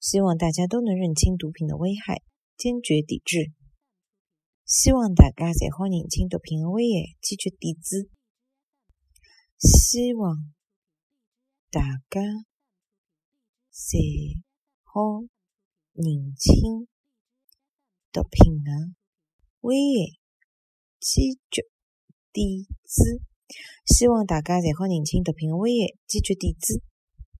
希望大家都能认清毒品的危害坚决抵制。希望大家侪好认清毒品的危害坚决抵制。希望大家侪好认清毒品的危害坚决抵制。希望大家侪好认清毒品的危害坚决抵制。